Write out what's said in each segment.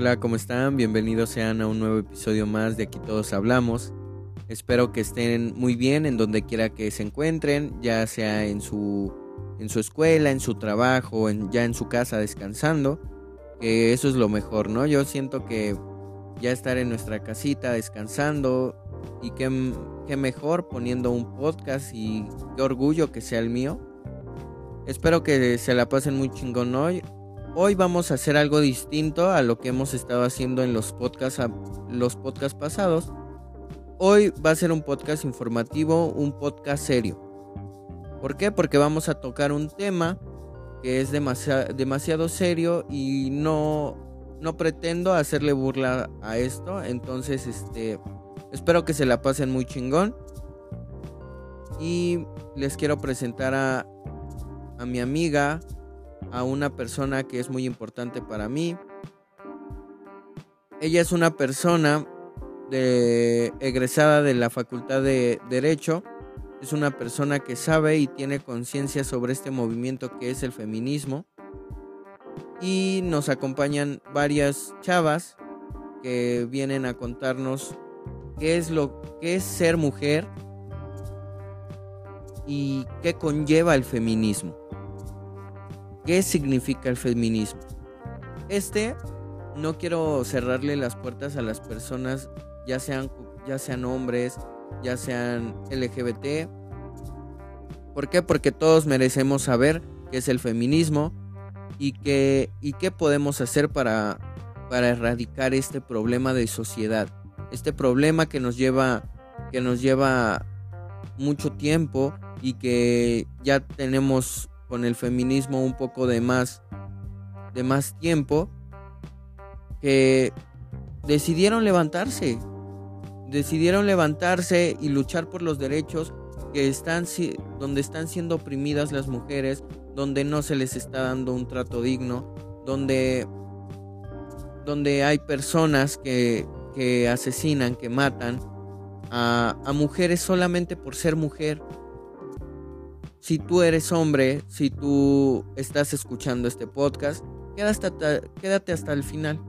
Hola, ¿cómo están? Bienvenidos sean a un nuevo episodio más de Aquí Todos Hablamos. Espero que estén muy bien en donde quiera que se encuentren, ya sea en su, en su escuela, en su trabajo, en, ya en su casa descansando. Eso es lo mejor, ¿no? Yo siento que ya estar en nuestra casita descansando y qué, qué mejor poniendo un podcast y qué orgullo que sea el mío. Espero que se la pasen muy chingón hoy. Hoy vamos a hacer algo distinto a lo que hemos estado haciendo en los podcasts, los podcasts pasados. Hoy va a ser un podcast informativo, un podcast serio. ¿Por qué? Porque vamos a tocar un tema que es demasiado, demasiado serio y no, no pretendo hacerle burla a esto. Entonces, este, espero que se la pasen muy chingón. Y les quiero presentar a, a mi amiga, a una persona que es muy importante para mí. Ella es una persona egresada de la Facultad de Derecho. Es una persona que sabe y tiene conciencia sobre este movimiento que es el feminismo. Y nos acompañan varias chavas que vienen a contarnos qué es lo que es ser mujer y qué conlleva el feminismo. ¿Qué significa el feminismo? Este no quiero cerrarle las puertas a las personas ya sean, ya sean hombres, ya sean LGBT. ¿Por qué? Porque todos merecemos saber qué es el feminismo y qué, y qué podemos hacer para, para erradicar este problema de sociedad. Este problema que nos lleva, que nos lleva mucho tiempo y que ya tenemos con el feminismo un poco de más, de más tiempo, que decidieron levantarse, decidieron levantarse y luchar por los derechos que están donde están siendo oprimidas las mujeres, donde no se les está dando un trato digno, donde donde hay personas que, que asesinan, que matan a, a mujeres solamente por ser mujer. Si tú eres hombre, si tú estás escuchando este podcast, quédate hasta, quédate hasta el final.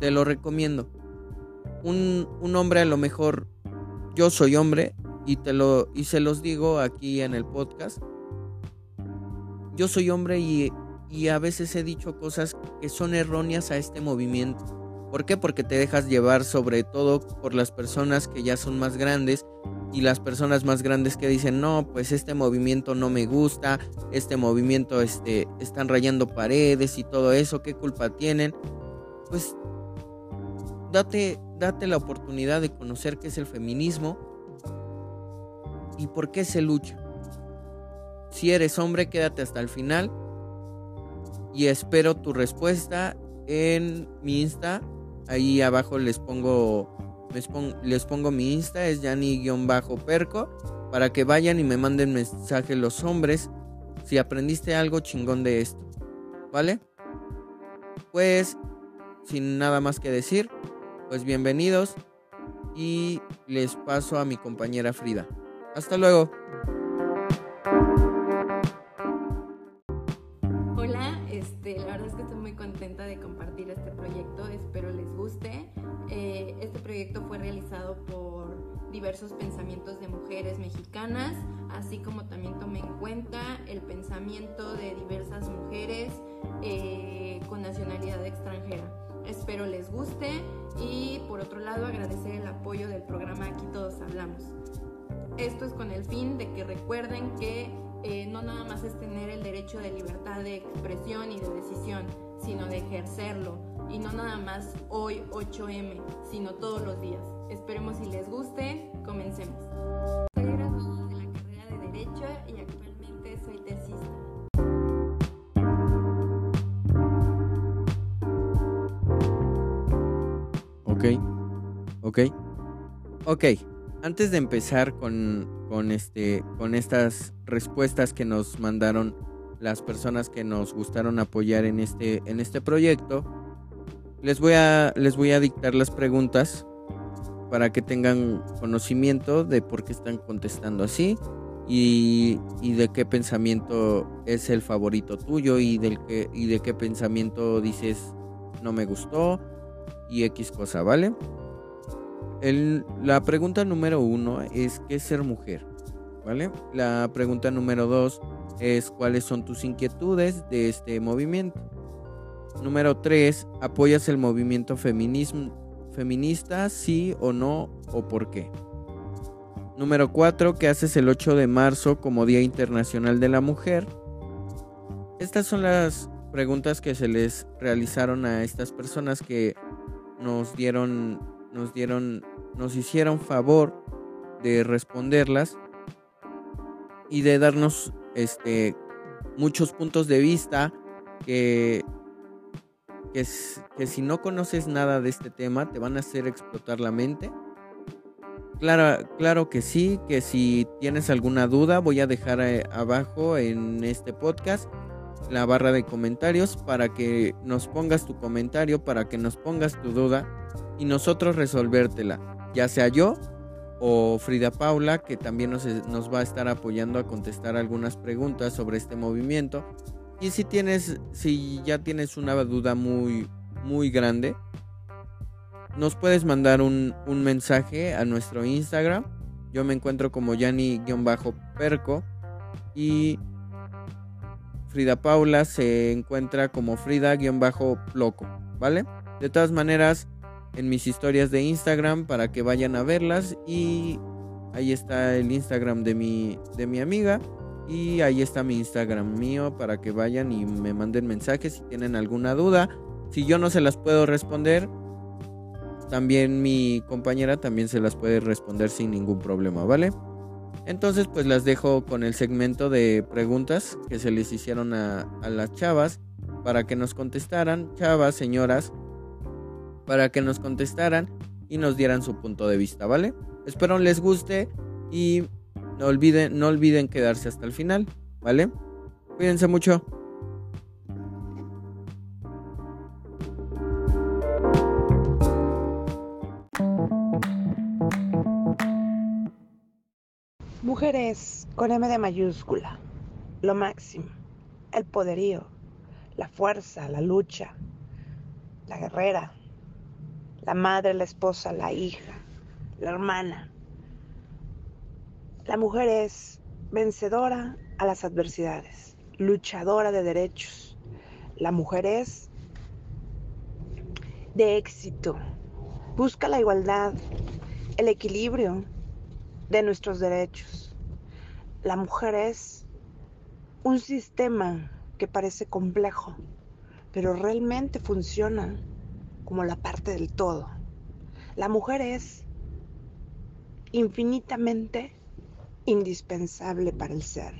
Te lo recomiendo un, un hombre a lo mejor, yo soy hombre y, te lo, y se los digo aquí en el podcast, yo soy hombre y, y a veces he dicho cosas que son erróneas a este movimiento. ¿Por qué? Porque te dejas llevar sobre todo por las personas que ya son más grandes y las personas más grandes que dicen, no, pues este movimiento no me gusta, este movimiento este, están rayando paredes y todo eso, ¿qué culpa tienen? Pues date, date la oportunidad de conocer qué es el feminismo y por qué se lucha. Si eres hombre, quédate hasta el final y espero tu respuesta en mi Insta. Ahí abajo les pongo, les pongo, mi Insta, es Yani-perco, para que vayan y me manden mensaje los hombres si aprendiste algo chingón de esto. ¿Vale? Pues, sin nada más que decir, pues bienvenidos y les paso a mi compañera Frida. Hasta luego. Mujeres mexicanas, así como también tomé en cuenta el pensamiento de diversas mujeres eh, con nacionalidad extranjera. Espero les guste y por otro lado agradecer el apoyo del programa Aquí Todos Hablamos. Esto es con el fin de que recuerden que eh, no nada más es tener el derecho de libertad de expresión y de decisión, sino de ejercerlo. Y no nada más hoy 8M, sino todos los días. Esperemos si les guste, Ok, ok, ok. Antes de empezar con, con, este, con estas respuestas que nos mandaron las personas que nos gustaron apoyar en este, en este proyecto, les voy, a, les voy a dictar las preguntas para que tengan conocimiento de por qué están contestando así y, y, de qué pensamiento es el favorito tuyo y, del que, y de qué pensamiento dices no me gustó y X cosa, ¿vale? la pregunta número uno es ¿qué es ser mujer? ¿Vale? La pregunta número dos es ¿cuáles son tus inquietudes de este movimiento? Número tres, ¿apoyas el movimiento feminista, sí o no o por qué? Número cuatro, ¿qué haces el 8 de marzo como Día Internacional de la Mujer? Estas son las preguntas que se les realizaron a estas personas que nos dieron nos dieron, nos hicieron favor de responderlas y de darnos este muchos puntos de vista que, que, que, si no conoces nada de este tema te van a hacer explotar la mente. Claro, claro que sí, que si tienes alguna duda voy a dejar eh, abajo en este podcast la barra de comentarios para que nos pongas tu comentario, para que nos pongas tu duda y nosotros resolvértela, ya sea yo o Frida Paula, que también nos, va a estar apoyando a contestar algunas preguntas sobre este movimiento. Y si tienes, si ya tienes una duda muy, muy grande, nos puedes mandar un, un mensaje a nuestro Instagram. Yo me encuentro como Yani-Perco y Frida Paula se encuentra como Frida-Loco, ¿vale? De todas maneras, en mis historias de Instagram para que vayan a verlas y ahí está el Instagram de mi, de mi amiga y ahí está mi Instagram mío para que vayan y me manden mensajes si tienen alguna duda. Si yo no se las puedo responder, también mi compañera también se las puede responder sin ningún problema, ¿vale? Entonces pues las dejo con el segmento de preguntas que se les hicieron a, las chavas para que nos contestaran, chavas, señoras, para que nos contestaran y nos dieran su punto de vista, ¿vale? Espero les guste y no olviden, no olviden quedarse hasta el final, ¿vale? Cuídense mucho. Con M de mayúscula, lo máximo, el poderío, la fuerza, la lucha, la guerrera, la madre, la esposa, la hija, la hermana. La mujer es vencedora a las adversidades, luchadora de derechos. La mujer es de éxito, busca la igualdad, el equilibrio de nuestros derechos. La mujer es un sistema que parece complejo, pero realmente funciona como la parte del todo. La mujer es infinitamente indispensable para el ser.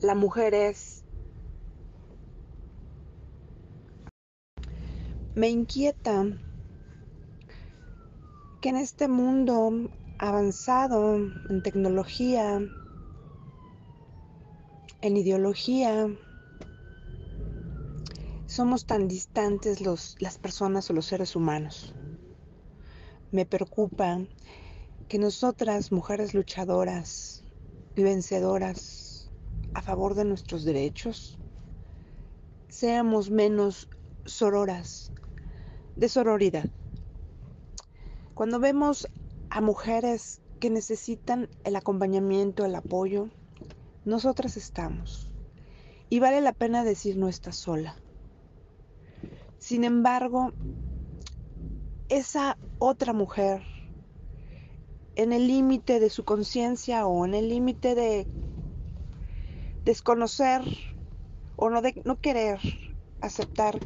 La mujer es... Me inquieta que en este mundo avanzado en tecnología, en ideología, somos tan distantes los, las personas o los seres humanos. Me preocupa que nosotras, mujeres luchadoras y vencedoras a favor de nuestros derechos, seamos menos sororas, de sororidad. Cuando vemos a mujeres que necesitan el acompañamiento, el apoyo, nosotras estamos. Y vale la pena decir no estás sola. Sin embargo, esa otra mujer, en el límite de su conciencia o en el límite de desconocer o no, de, no querer aceptar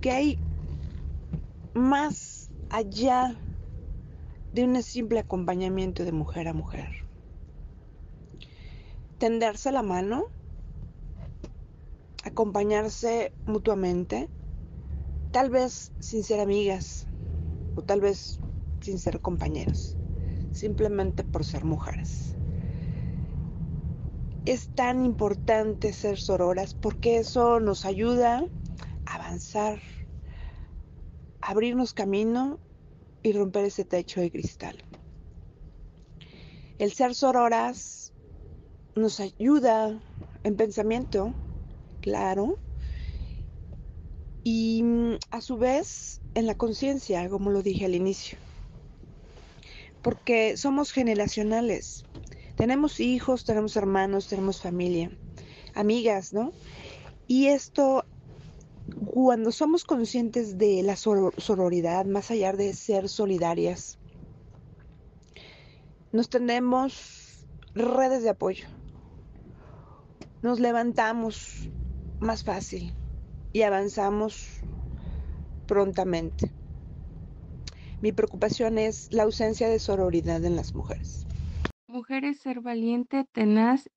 que hay más allá de un simple acompañamiento de mujer a mujer. Tenderse la mano, acompañarse mutuamente, Tal vez sin ser amigas o tal vez sin ser compañeros, simplemente por ser mujeres. Es tan importante ser sororas porque eso nos ayuda a avanzar, a abrirnos camino y romper ese techo de cristal. El ser sororas nos ayuda en pensamiento, claro, y mm, a su vez en la conciencia, como lo dije al inicio. Porque somos generacionales. Tenemos hijos, tenemos hermanos, tenemos familia, amigas, ¿no? Y esto, cuando somos conscientes de la sororidad, más allá de ser solidarias, nos tenemos redes de apoyo. Nos levantamos más fácil y avanzamos prontamente. Mi preocupación es la ausencia de sororidad en las mujeres. Mujeres ser valiente, tenaz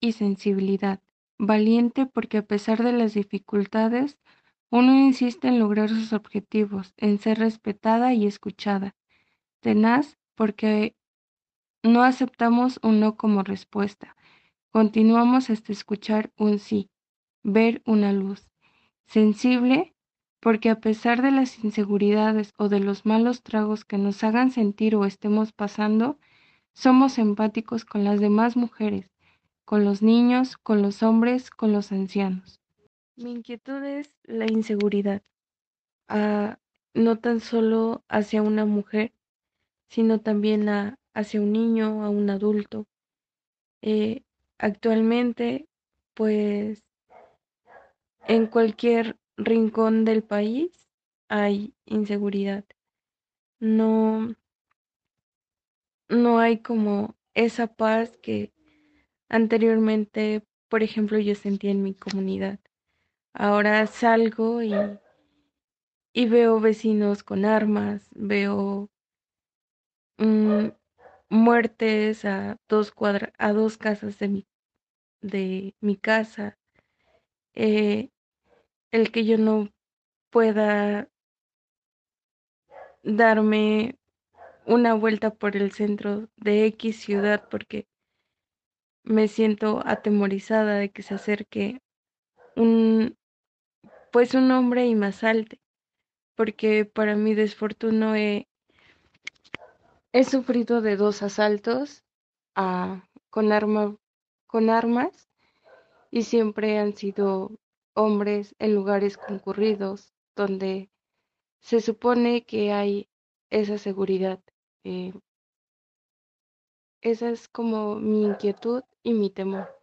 y sensibilidad. Valiente porque a pesar de las dificultades, uno insiste en lograr sus objetivos, en ser respetada y escuchada. Tenaz porque no aceptamos un no como respuesta. Continuamos hasta escuchar un sí, ver una luz. Sensible porque a pesar de las inseguridades o de los malos tragos que nos hagan sentir o estemos pasando, somos empáticos con las demás mujeres, con los niños, con los hombres, con los ancianos. Mi inquietud es la inseguridad, ah, no tan solo hacia una mujer, sino también hacia un niño, a un adulto. Eh, actualmente, pues, en cualquier rincón del país hay inseguridad. No, no hay como esa paz que anteriormente, por ejemplo, yo sentía en mi comunidad. Ahora salgo y, y veo vecinos con armas, veo mm, muertes a dos cuadras, a dos casas de mi, de mi casa. Eh, el que yo no pueda darme una vuelta por el centro de X ciudad porque me siento atemorizada de que se acerque un pues un hombre y me asalte porque para mi desfortuno he, he sufrido de dos asaltos a, con arma con armas y siempre han sido hombres en lugares concurridos donde se supone que hay esa seguridad. Eh, esa es como mi inquietud y mi temor.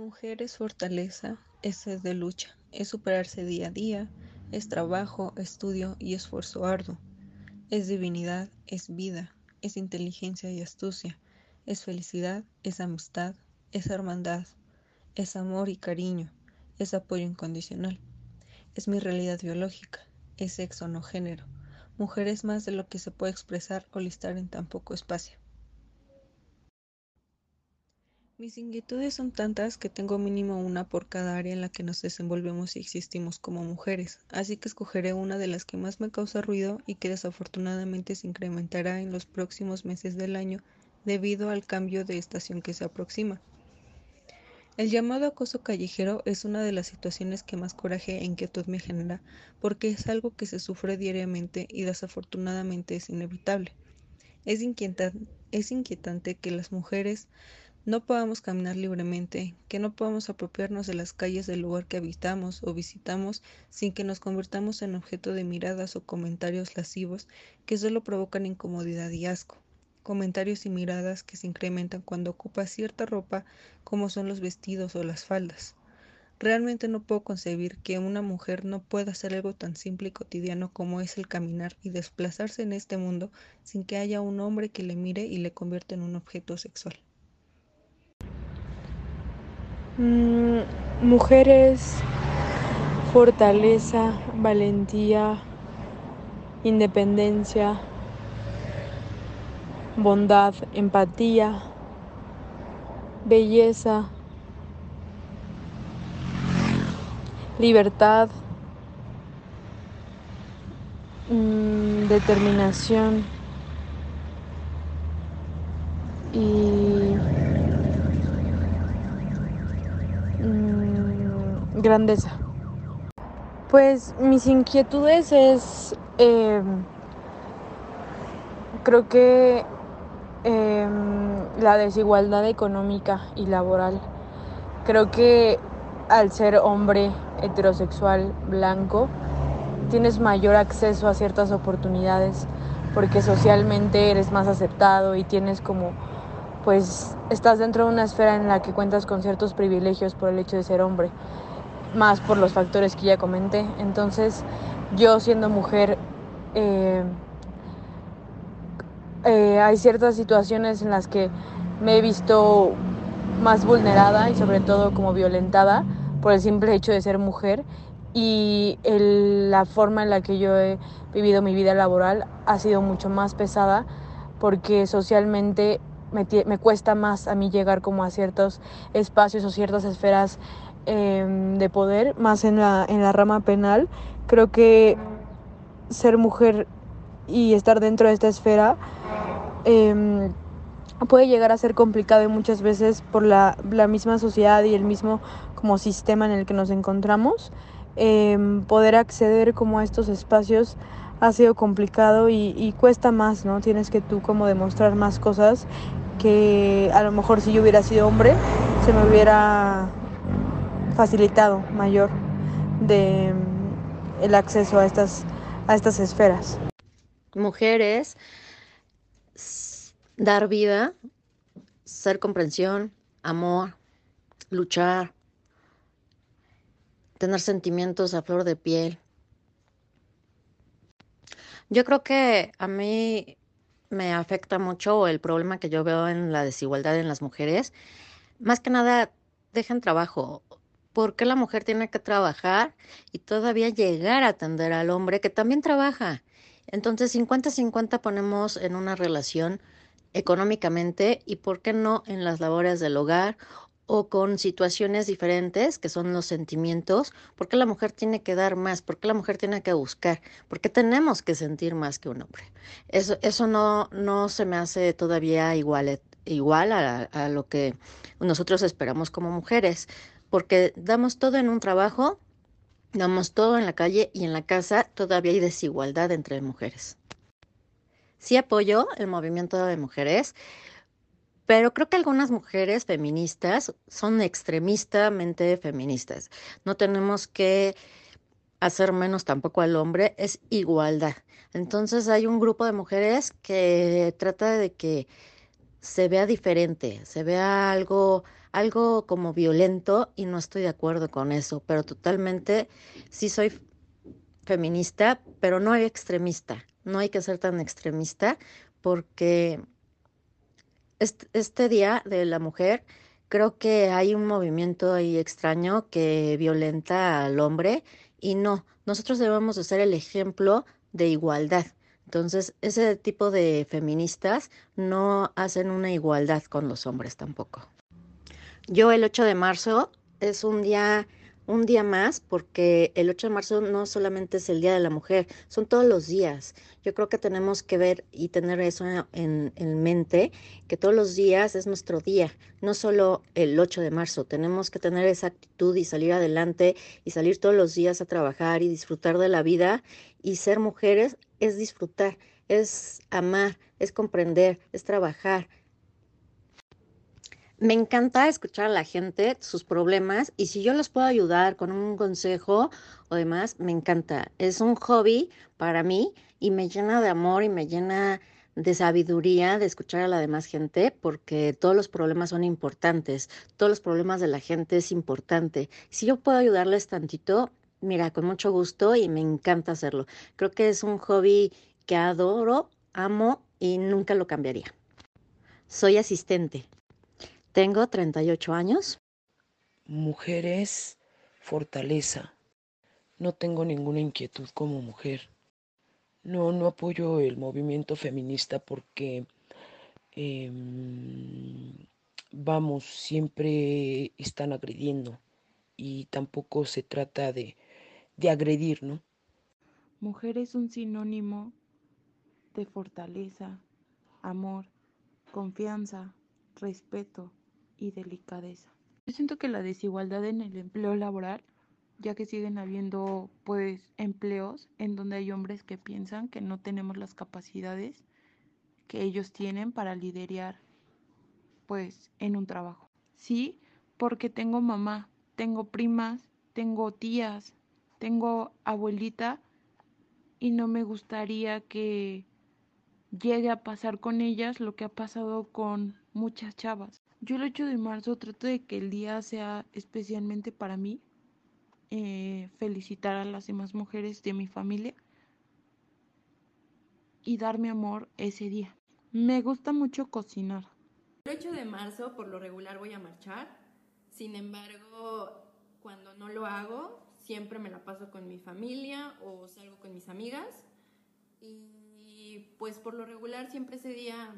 Mujer es fortaleza, es de lucha, es superarse día a día, es trabajo, estudio y esfuerzo arduo. Es divinidad, es vida, es inteligencia y astucia, es felicidad, es amistad, es hermandad, es amor y cariño, es apoyo incondicional. Es mi realidad biológica, es sexo no género. Mujer es más de lo que se puede expresar o listar en tan poco espacio. Mis inquietudes son tantas que tengo mínimo una por cada área en la que nos desenvolvemos y existimos como mujeres, así que escogeré una de las que más me causa ruido y que desafortunadamente se incrementará en los próximos meses del año debido al cambio de estación que se aproxima. El llamado acoso callejero es una de las situaciones que más coraje e inquietud me genera, porque es algo que se sufre diariamente y desafortunadamente es inevitable. Es, es inquietante que las mujeres no podamos caminar libremente, que no podamos apropiarnos de las calles del lugar que habitamos o visitamos sin que nos convirtamos en objeto de miradas o comentarios lascivos que solo provocan incomodidad y asco comentarios y miradas que se incrementan cuando ocupa cierta ropa como son los vestidos o las faldas. Realmente no puedo concebir que una mujer no pueda hacer algo tan simple y cotidiano como es el caminar y desplazarse en este mundo sin que haya un hombre que le mire y le convierta en un objeto sexual. Mm, mujeres, fortaleza, valentía, independencia, bondad, empatía, belleza, libertad, mm, determinación y mm, grandeza. Pues mis inquietudes es, eh, creo que Em, la desigualdad económica y laboral. Creo que al ser hombre heterosexual blanco, tienes mayor acceso a ciertas oportunidades porque socialmente eres más aceptado y tienes como, pues, estás dentro de una esfera en la que cuentas con ciertos privilegios por el hecho de ser hombre, más por los factores que ya comenté. Entonces, yo siendo mujer, eh, eh, hay ciertas situaciones en las que me he visto más vulnerada y sobre todo como violentada por el simple hecho de ser mujer y la forma en la que yo he vivido mi vida laboral ha sido mucho más pesada porque socialmente me, me cuesta más a mí llegar como a ciertos espacios o ciertas esferas em, de poder, más en la, en la rama penal. Creo que ser mujer y estar dentro de esta esfera eh, puede llegar a ser complicado y muchas veces por la, la, misma sociedad y el mismo como sistema en el que nos encontramos, eh, poder acceder como a estos espacios ha sido complicado y, y, cuesta más, ¿no? Tienes que tú como demostrar más cosas que a lo mejor si yo hubiera sido hombre se me hubiera facilitado mayor de el acceso a estas, a estas esferas. Mujeres dar vida, ser comprensión, amor, luchar, tener sentimientos a flor de piel. Yo creo que a mí me afecta mucho el problema que yo veo en la desigualdad en las mujeres. Más que nada, dejan trabajo. ¿Por qué la mujer tiene que trabajar y todavía llegar a atender al hombre que también trabaja? Entonces, 50-50 ponemos en una relación económicamente y, ¿por qué no, en las labores del hogar o con situaciones diferentes que son los sentimientos? ¿Por qué la mujer tiene que dar más? ¿Por qué la mujer tiene que buscar? ¿Por qué tenemos que sentir más que un hombre? Eso, eso no, no se me hace todavía igual, igual a, a lo que nosotros esperamos como mujeres, porque damos todo en un trabajo, damos todo en la calle y en la casa todavía hay desigualdad entre mujeres sí apoyo el movimiento de mujeres, pero creo que algunas mujeres feministas son extremistamente feministas. No tenemos que hacer menos tampoco al hombre, es igualdad. Entonces hay un grupo de mujeres que trata de que se vea diferente, se vea algo algo como violento y no estoy de acuerdo con eso, pero totalmente sí soy feminista, pero no extremista no hay que ser tan extremista porque este, día de la mujer creo que hay un movimiento ahí extraño que violenta al hombre y no, nosotros debemos de ser el ejemplo de igualdad. Entonces, ese tipo de feministas no hacen una igualdad con los hombres tampoco. Yo el 8 de marzo es un día un día más, porque el 8 de marzo no solamente es el Día de la Mujer, son todos los días. Yo creo que tenemos que ver y tener eso en, en, mente, que todos los días es nuestro día, no solo el 8 de marzo. Tenemos que tener esa actitud y salir adelante y salir todos los días a trabajar y disfrutar de la vida. Y ser mujeres es disfrutar, es amar, es comprender, es trabajar, me encanta escuchar a la gente, sus problemas, y si yo les puedo ayudar con un consejo o demás, me encanta. Es un hobby para mí y me llena de amor y me llena de sabiduría de escuchar a la demás gente, porque todos los problemas son importantes, todos los problemas de la gente es importante. Si yo puedo ayudarles tantito, mira, con mucho gusto y me encanta hacerlo. Creo que es un hobby que adoro, amo y nunca lo cambiaría. Soy asistente. Tengo 38 años. Mujeres, fortaleza. No tengo ninguna inquietud como mujer. No, no apoyo el movimiento feminista porque, eh, vamos, siempre están agrediendo y tampoco se trata de, de agredir, ¿no? Mujer es un sinónimo de fortaleza, amor, confianza, respeto, y delicadeza. Yo siento que la desigualdad en el empleo laboral, ya que siguen habiendo pues empleos en donde hay hombres que piensan que no tenemos las capacidades que ellos tienen para liderar pues en un trabajo. Sí, porque tengo mamá, tengo primas, tengo tías, tengo abuelita y no me gustaría que llegue a pasar con ellas lo que ha pasado con muchas chavas. Yo el 8 de marzo trato de que el día sea especialmente para mí, eh, felicitar a las demás mujeres de mi familia y dar mi amor ese día. Me gusta mucho cocinar. El 8 de marzo por lo regular voy a marchar, sin embargo, cuando no lo hago, siempre me la paso con mi familia o salgo con mis amigas y pues por lo regular siempre ese día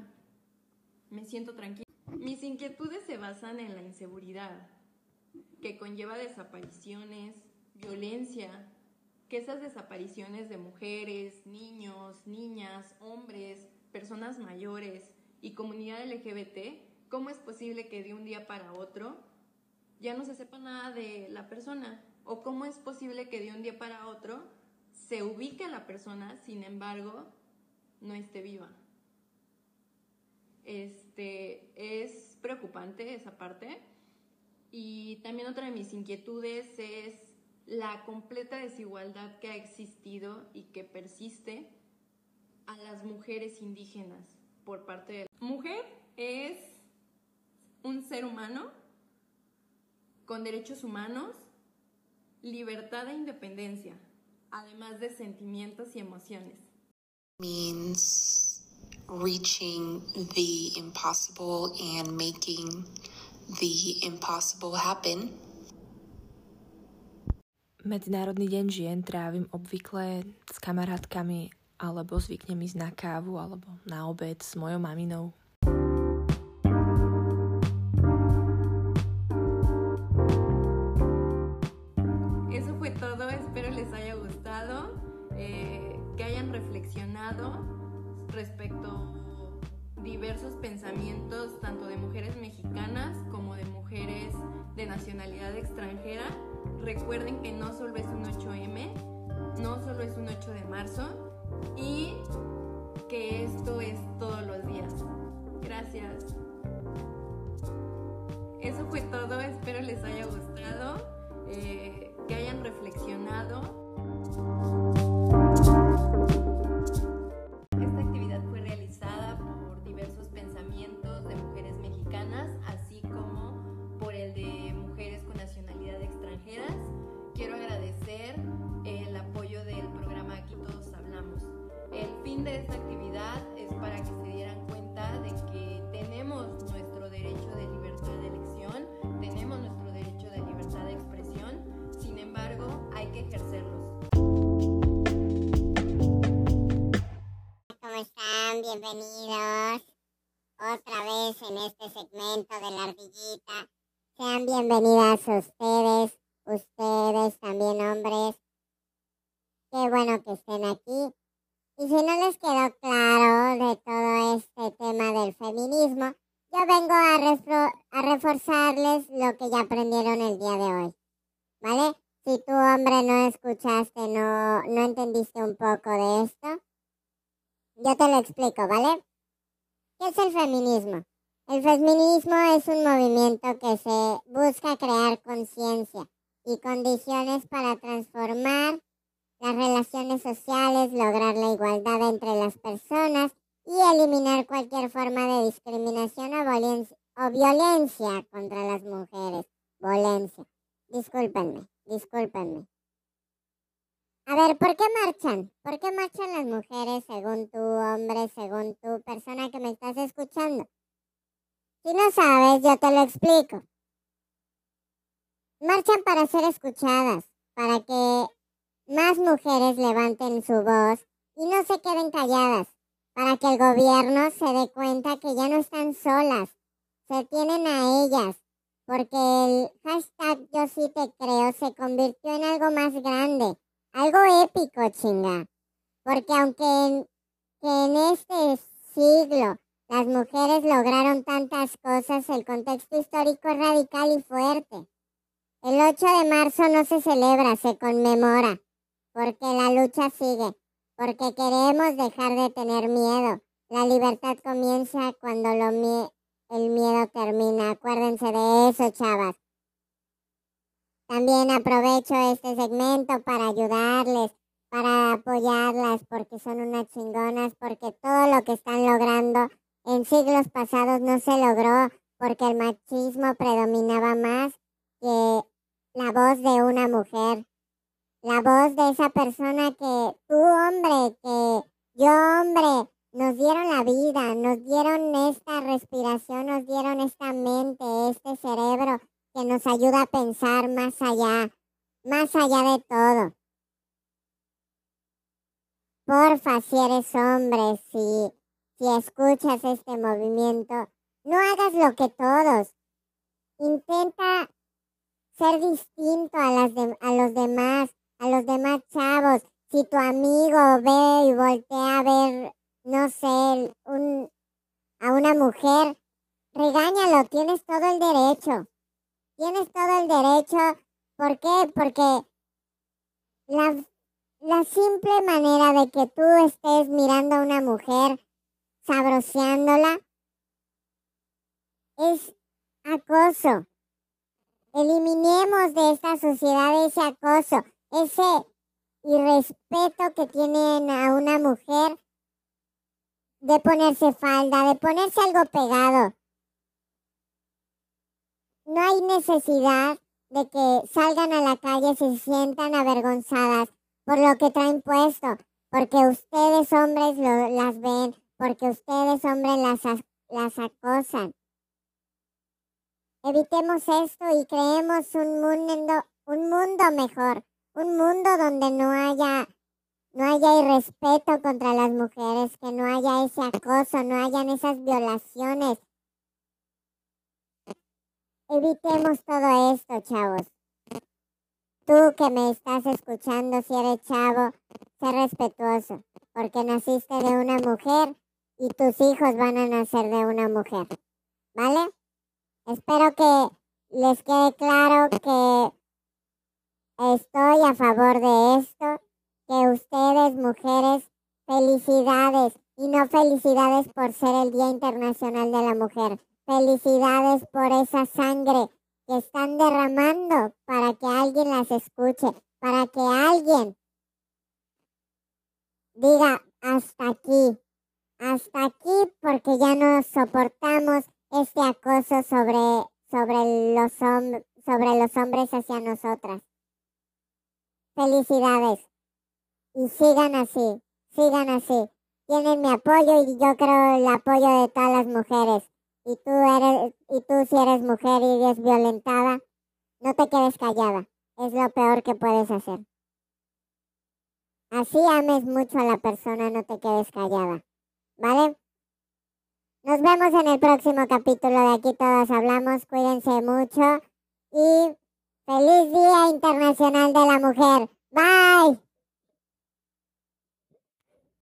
me siento tranquila. Mis inquietudes se basan en la inseguridad, que conlleva desapariciones, violencia, que esas desapariciones de mujeres, niños, niñas, hombres, personas mayores y comunidad LGBT, ¿cómo es posible que de un día para otro ya no se sepa nada de la persona? ¿O cómo es posible que de un día para otro se ubique a la persona, sin embargo, no esté viva? Este, es preocupante esa parte. Y también otra de mis inquietudes es la completa desigualdad que ha existido y que persiste a las mujeres indígenas por parte de la mujer es un ser humano con derechos humanos, libertad e independencia, además de sentimientos y emociones. Means reaching the impossible and making the impossible happen. Medzinárodný deň žien trávim obvykle s kamarátkami alebo zvyknem ísť na kávu alebo na obed s mojou maminou. Diversos pensamientos tanto de mujeres mexicanas como de mujeres de nacionalidad extranjera. Recuerden que no solo es un 8M, no solo es un 8 de marzo y que esto es todos los días. Gracias. Eso fue todo, espero les haya gustado, eh, que hayan reflexionado. Bienvenidos otra vez en este segmento de la ardillita. Sean bienvenidas ustedes, ustedes también hombres. Qué bueno que estén aquí. Y si no les quedó claro de todo este tema del feminismo, yo vengo a, a reforzarles lo que ya aprendieron el día de hoy. ¿Vale? Si tú, hombre, no escuchaste, no, no entendiste un poco de esto, yo te lo explico, ¿vale? ¿Qué es el feminismo? El feminismo es un movimiento que se busca crear conciencia y condiciones para transformar las relaciones sociales, lograr la igualdad entre las personas y eliminar cualquier forma de discriminación o, violencia, contra las mujeres. Violencia. Discúlpenme, discúlpenme. A ver, ¿por qué marchan? ¿Por qué marchan las mujeres según tú, hombre, según tú, persona que me estás escuchando? Si no sabes, yo te lo explico. Marchan para ser escuchadas, para que más mujeres levanten su voz y no se queden calladas, para que el gobierno se dé cuenta que ya no están solas, se tienen a ellas, porque el hashtag yo sí te creo se convirtió en algo más grande, algo épico, chinga. Porque aunque en, este siglo las mujeres lograron tantas cosas, el contexto histórico es radical y fuerte. El 8 de marzo no se celebra, se conmemora, porque la lucha sigue, porque queremos dejar de tener miedo. La libertad comienza cuando lo el miedo termina. Acuérdense de eso, chavas. También aprovecho este segmento para ayudarles, para apoyarlas, porque son unas chingonas, porque todo lo que están logrando en siglos pasados no se logró, porque el machismo predominaba más que la voz de una mujer, la voz de esa persona que tú hombre, que yo hombre, nos dieron la vida, nos dieron esta respiración, nos dieron esta mente, este cerebro que nos ayuda a pensar más allá, más allá de todo. Porfa, si eres hombre, si, si escuchas este movimiento, no hagas lo que todos. Intenta ser distinto a, las a los demás, a los demás chavos. Si tu amigo ve y voltea a ver, no sé, un, a una mujer, regáñalo, tienes todo el derecho. Tienes todo el derecho. ¿Por qué? Porque la, la simple manera de que tú estés mirando a una mujer, sabroseándola, es acoso. Eliminemos de esta sociedad ese acoso, ese irrespeto que tienen a una mujer de ponerse falda, de ponerse algo pegado. No hay necesidad de que salgan a la calle y se sientan avergonzadas por lo que traen puesto, porque ustedes hombres las ven, porque ustedes hombres las, las acosan. Evitemos esto y creemos un mundo, un mundo mejor, un mundo donde no haya, no haya irrespeto contra las mujeres, que no haya ese acoso, no hayan esas violaciones. Evitemos todo esto, chavos. Tú que me estás escuchando, si eres chavo, sé respetuoso, porque naciste de una mujer y tus hijos van a nacer de una mujer. ¿Vale? Espero que les quede claro que estoy a favor de esto, que ustedes mujeres, felicidades y no felicidades por ser el Día Internacional de la Mujer. Felicidades por esa sangre que están derramando para que alguien las escuche, para que alguien diga hasta aquí, hasta aquí porque ya no soportamos este acoso sobre, sobre, los, sobre los hombres hacia nosotras. Felicidades. Y sigan así, sigan así. Tienen mi apoyo y yo creo el apoyo de todas las mujeres. Y tú eres, y tú si eres mujer y eres violentada, no te quedes callada. Es lo peor que puedes hacer. Así ames mucho a la persona, no te quedes callada. ¿Vale? Nos vemos en el próximo capítulo de Aquí Todos Hablamos. Cuídense mucho y feliz Día Internacional